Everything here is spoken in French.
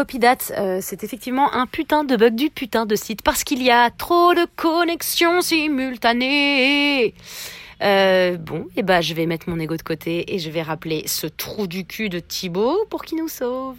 Copydate, euh, c'est effectivement un putain de bug du putain de site parce qu'il y a trop de connexions simultanées. Euh, bon, et eh ben je vais mettre mon ego de côté et je vais rappeler ce trou du cul de Thibaut pour qu'il nous sauve.